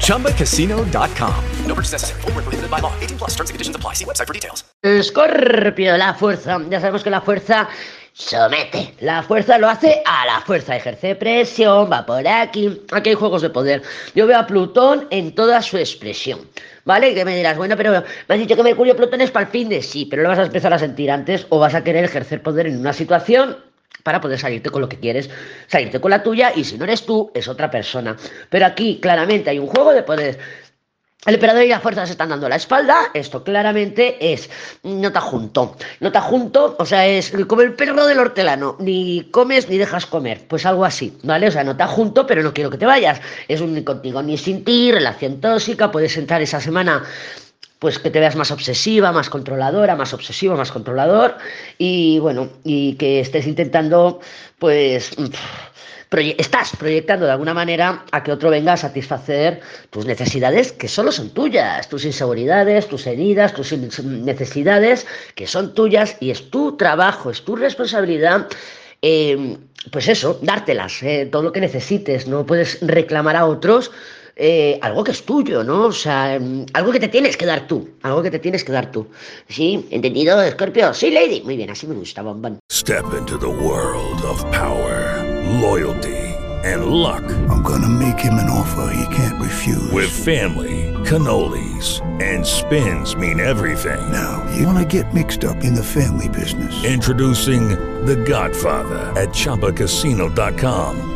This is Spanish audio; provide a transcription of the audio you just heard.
ChumbaCasino.com. No purchase necessary. Full prohibited by law. 18 plus terms and conditions apply. See website for details. Scorpio, la fuerza. Ya sabemos que la fuerza somete. La fuerza lo hace a la fuerza. Ejerce presión, va por aquí. Aquí hay juegos de poder. Yo veo a Plutón en toda su expresión. ¿Vale? Que me dirás, bueno, pero me has dicho que Mercurio Plutón es para el fin de sí, pero lo vas a empezar a sentir antes o vas a querer ejercer poder en una situación para poder salirte con lo que quieres, salirte con la tuya y si no eres tú, es otra persona. Pero aquí claramente hay un juego de poder. El emperador y la fuerza se están dando la espalda. Esto claramente es no te junto. No te junto, o sea, es como el perro del hortelano. Ni comes ni dejas comer. Pues algo así, ¿vale? O sea, no te junto, pero no quiero que te vayas. Es un ni contigo ni sin ti, relación tóxica. Puedes entrar esa semana pues que te veas más obsesiva, más controladora, más obsesivo, más controlador y bueno, y que estés intentando pues estás proyectando de alguna manera a que otro venga a satisfacer tus necesidades que solo son tuyas, tus inseguridades, tus heridas, tus necesidades que son tuyas y es tu trabajo, es tu responsabilidad. Eh, pues eso, dártelas, eh, todo lo que necesites, no puedes reclamar a otros eh, algo que es tuyo, ¿no? O sea, mm, algo que te tienes que dar tú, algo que te tienes que dar tú. ¿Sí? ¿Entendido, Scorpio? Sí, Lady. Muy bien, así me gusta, bombón. Step into the world of power, loyalty and luck. I'm gonna make him an offer he can't refuse. With family, cannolis and spins mean everything. Now, you wanna get mixed up in the family business. Introducing The Godfather at ChumbaCasino.com.